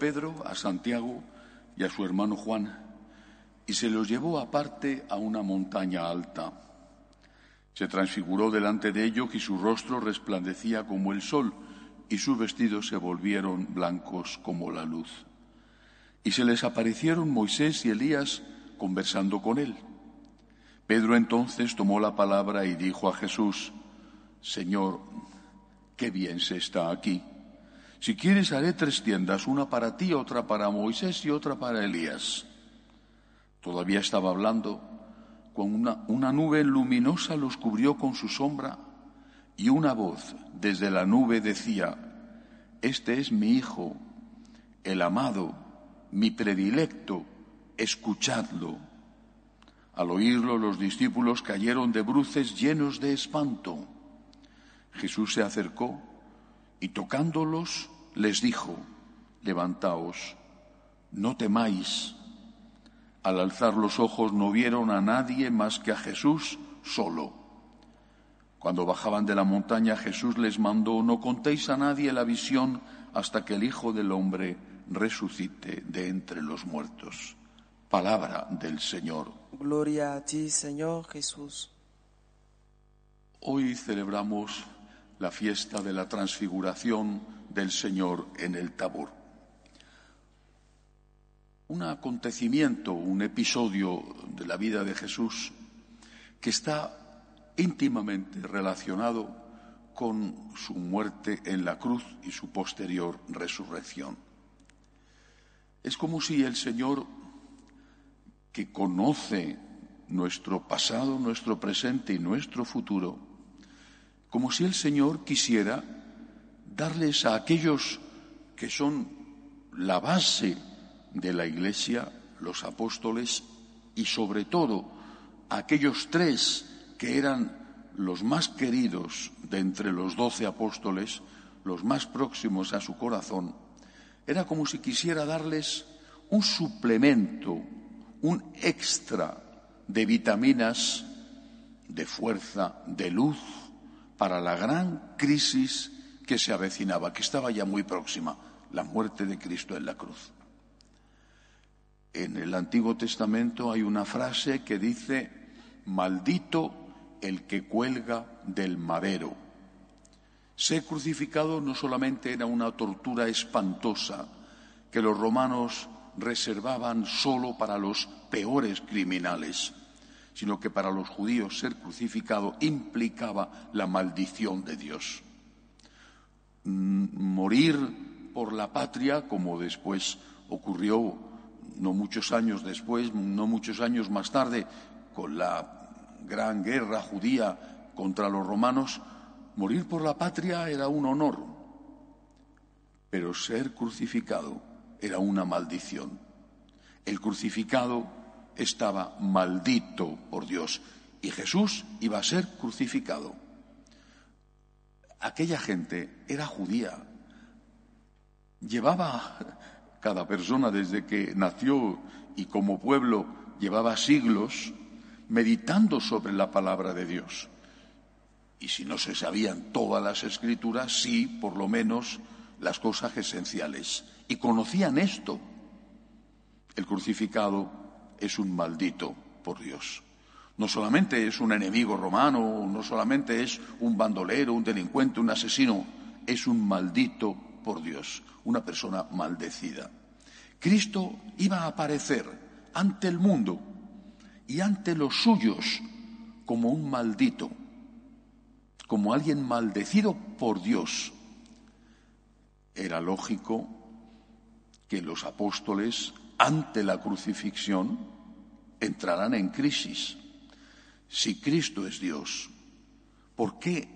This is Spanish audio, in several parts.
Pedro, a Santiago y a su hermano Juan y se los llevó aparte a una montaña alta. Se transfiguró delante de ellos y su rostro resplandecía como el sol y sus vestidos se volvieron blancos como la luz. Y se les aparecieron Moisés y Elías conversando con él. Pedro entonces tomó la palabra y dijo a Jesús, Señor, qué bien se está aquí. Si quieres haré tres tiendas, una para ti, otra para Moisés y otra para Elías. Todavía estaba hablando cuando una, nube luminosa los cubrió con su sombra y una voz desde la nube decía, Este es mi Hijo, el amado, mi predilecto, escuchadlo. Al oírlo los discípulos cayeron de bruces llenos de espanto. Jesús se acercó y tocándolos les dijo, Levantaos, no temáis. Al alzar los ojos no vieron a nadie más que a Jesús solo. Cuando bajaban de la montaña Jesús les mandó, no contéis a nadie la visión hasta que el Hijo del Hombre resucite de entre los muertos. Palabra del Señor. Gloria a ti, Señor Jesús. Hoy celebramos la fiesta de la transfiguración del Señor en el Tabor un acontecimiento, un episodio de la vida de Jesús que está íntimamente relacionado con su muerte en la cruz y su posterior resurrección. Es como si el Señor, que conoce nuestro pasado, nuestro presente y nuestro futuro, como si el Señor quisiera darles a aquellos que son la base de la Iglesia, los apóstoles y sobre todo aquellos tres que eran los más queridos de entre los doce apóstoles, los más próximos a su corazón, era como si quisiera darles un suplemento, un extra de vitaminas, de fuerza, de luz, para la gran crisis que se avecinaba, que estaba ya muy próxima, la muerte de Cristo en la cruz. En el Antiguo Testamento hay una frase que dice, maldito el que cuelga del madero. Ser crucificado no solamente era una tortura espantosa que los romanos reservaban solo para los peores criminales, sino que para los judíos ser crucificado implicaba la maldición de Dios. Mm, morir por la patria, como después ocurrió no muchos años después, no muchos años más tarde, con la gran guerra judía contra los romanos, morir por la patria era un honor, pero ser crucificado era una maldición. El crucificado estaba maldito por Dios y Jesús iba a ser crucificado. Aquella gente era judía, llevaba cada persona desde que nació y como pueblo llevaba siglos meditando sobre la palabra de Dios. Y si no se sabían todas las escrituras, sí, por lo menos, las cosas esenciales. Y conocían esto. El crucificado es un maldito por Dios. No solamente es un enemigo romano, no solamente es un bandolero, un delincuente, un asesino, es un maldito por Dios, una persona maldecida. Cristo iba a aparecer ante el mundo y ante los suyos como un maldito, como alguien maldecido por Dios. Era lógico que los apóstoles, ante la crucifixión, entrarán en crisis. Si Cristo es Dios, ¿por qué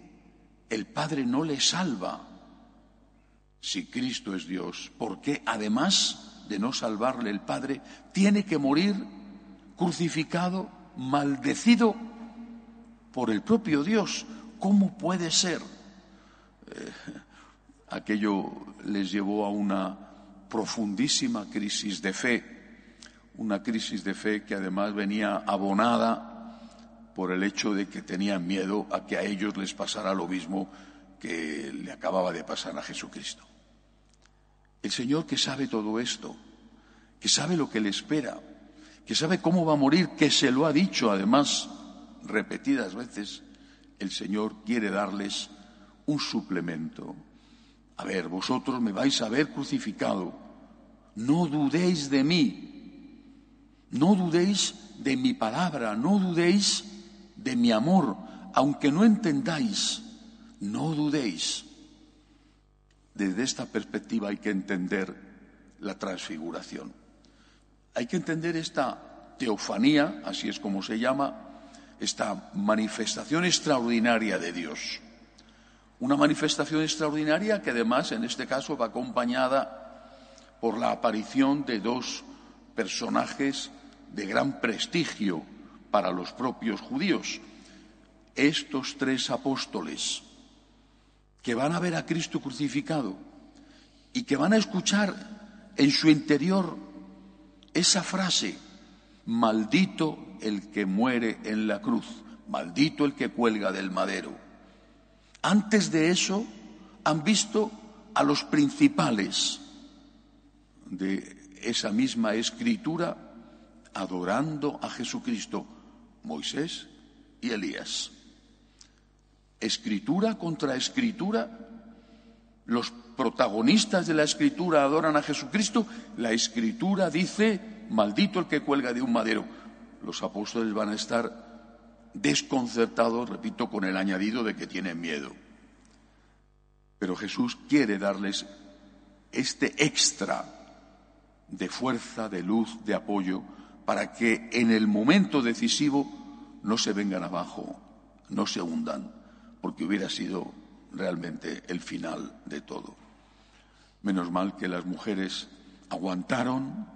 el Padre no le salva? Si Cristo es Dios, ¿por qué además de no salvarle el Padre, tiene que morir crucificado, maldecido por el propio Dios? ¿Cómo puede ser? Eh, aquello les llevó a una profundísima crisis de fe, una crisis de fe que además venía abonada por el hecho de que tenían miedo a que a ellos les pasara lo mismo que le acababa de pasar a Jesucristo. El Señor que sabe todo esto, que sabe lo que le espera, que sabe cómo va a morir, que se lo ha dicho además repetidas veces, el Señor quiere darles un suplemento. A ver, vosotros me vais a ver crucificado. No dudéis de mí. No dudéis de mi palabra. No dudéis de mi amor. Aunque no entendáis, no dudéis. Desde esta perspectiva hay que entender la transfiguración. Hay que entender esta teofanía, así es como se llama, esta manifestación extraordinaria de Dios. Una manifestación extraordinaria que además en este caso va acompañada por la aparición de dos personajes de gran prestigio para los propios judíos. Estos tres apóstoles que van a ver a Cristo crucificado y que van a escuchar en su interior esa frase, maldito el que muere en la cruz, maldito el que cuelga del madero. Antes de eso han visto a los principales de esa misma escritura adorando a Jesucristo, Moisés y Elías. Escritura contra escritura, los protagonistas de la escritura adoran a Jesucristo, la escritura dice, maldito el que cuelga de un madero. Los apóstoles van a estar desconcertados, repito, con el añadido de que tienen miedo. Pero Jesús quiere darles este extra de fuerza, de luz, de apoyo, para que en el momento decisivo no se vengan abajo, no se hundan, porque hubiera sido realmente el final de todo. Menos mal que las mujeres aguantaron,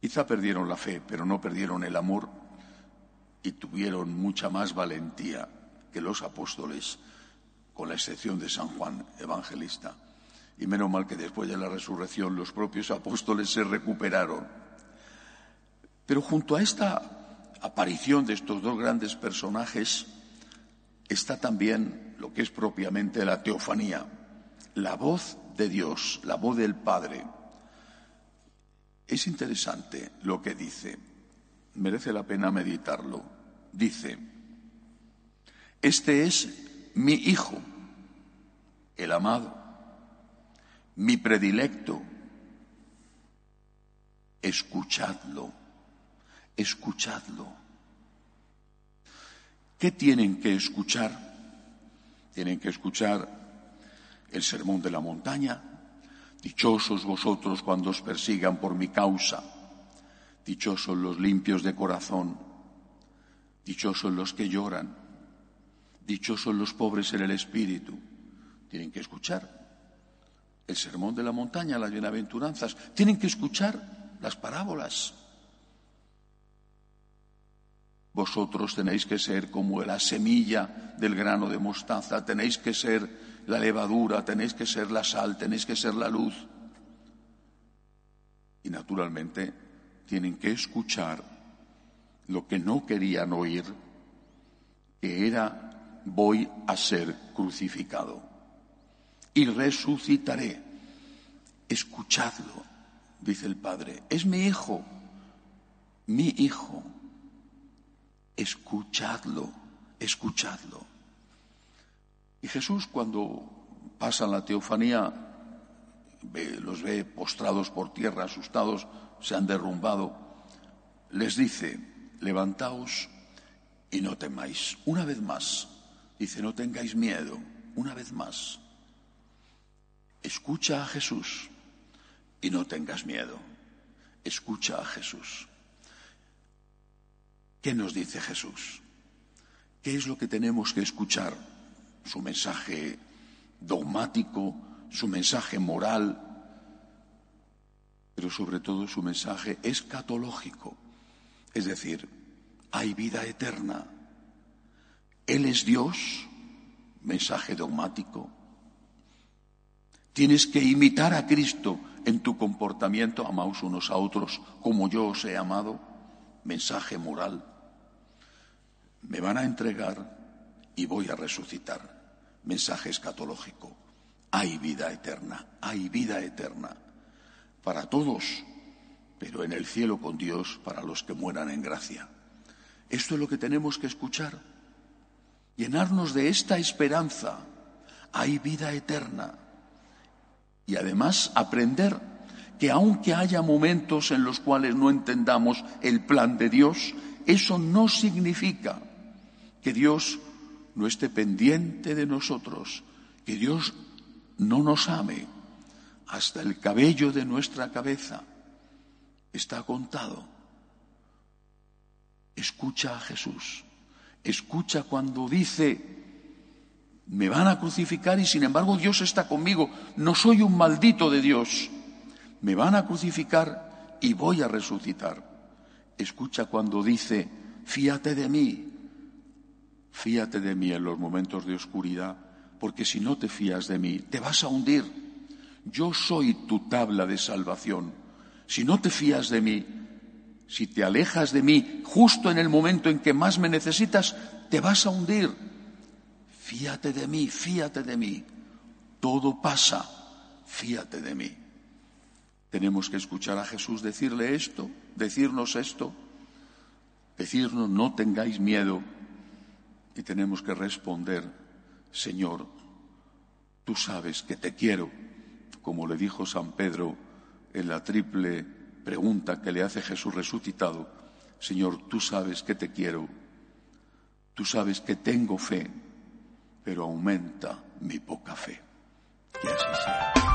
quizá perdieron la fe, pero no perdieron el amor y tuvieron mucha más valentía que los apóstoles, con la excepción de San Juan Evangelista. Y menos mal que después de la resurrección los propios apóstoles se recuperaron. Pero junto a esta aparición de estos dos grandes personajes está también lo que es propiamente la teofanía, la voz de Dios, la voz del Padre. Es interesante lo que dice, merece la pena meditarlo. Dice, este es mi hijo, el amado, mi predilecto, escuchadlo, escuchadlo. ¿Qué tienen que escuchar? Tienen que escuchar el sermón de la montaña. Dichosos vosotros cuando os persigan por mi causa. Dichosos los limpios de corazón Dichosos los que lloran, dichosos los pobres en el espíritu. Tienen que escuchar el sermón de la montaña, las bienaventuranzas. Tienen que escuchar las parábolas. Vosotros tenéis que ser como la semilla del grano de mostaza, tenéis que ser la levadura, tenéis que ser la sal, tenéis que ser la luz. Y naturalmente tienen que escuchar lo que no querían oír, que era voy a ser crucificado y resucitaré. Escuchadlo, dice el Padre, es mi hijo, mi hijo. Escuchadlo, escuchadlo. Y Jesús cuando pasa la teofanía, los ve postrados por tierra, asustados, se han derrumbado, les dice, levantaos y no temáis. Una vez más, dice, no tengáis miedo, una vez más. Escucha a Jesús, y no tengas miedo. Escucha a Jesús. ¿Qué nos dice Jesús? ¿Qué es lo que tenemos que escuchar? Su mensaje dogmático, su mensaje moral, pero sobre todo su mensaje escatológico. Es decir, hay vida eterna. Él es Dios, mensaje dogmático. Tienes que imitar a Cristo en tu comportamiento, amaos unos a otros como yo os he amado, mensaje moral. Me van a entregar y voy a resucitar, mensaje escatológico. Hay vida eterna, hay vida eterna para todos, pero en el cielo con Dios para los que mueran en gracia. Esto es lo que tenemos que escuchar. Llenarnos de esta esperanza. Hay vida eterna. Y además aprender que aunque haya momentos en los cuales no entendamos el plan de Dios, eso no significa que Dios no esté pendiente de nosotros, que Dios no nos ame. Hasta el cabello de nuestra cabeza está contado. Escucha a Jesús. Escucha cuando dice, me van a crucificar y sin embargo Dios está conmigo. No soy un maldito de Dios. Me van a crucificar y voy a resucitar. Escucha cuando dice, fíate de mí. Fíate de mí en los momentos de oscuridad, porque si no te fías de mí, te vas a hundir. Yo soy tu tabla de salvación. Si no te fías de mí, si te alejas de mí justo en el momento en que más me necesitas, te vas a hundir. Fíate de mí, fíate de mí. Todo pasa, fíate de mí. Tenemos que escuchar a Jesús decirle esto, decirnos esto, decirnos no tengáis miedo y tenemos que responder, Señor, tú sabes que te quiero, como le dijo San Pedro en la triple pregunta que le hace Jesús resucitado, Señor, tú sabes que te quiero, tú sabes que tengo fe, pero aumenta mi poca fe. Que así sea.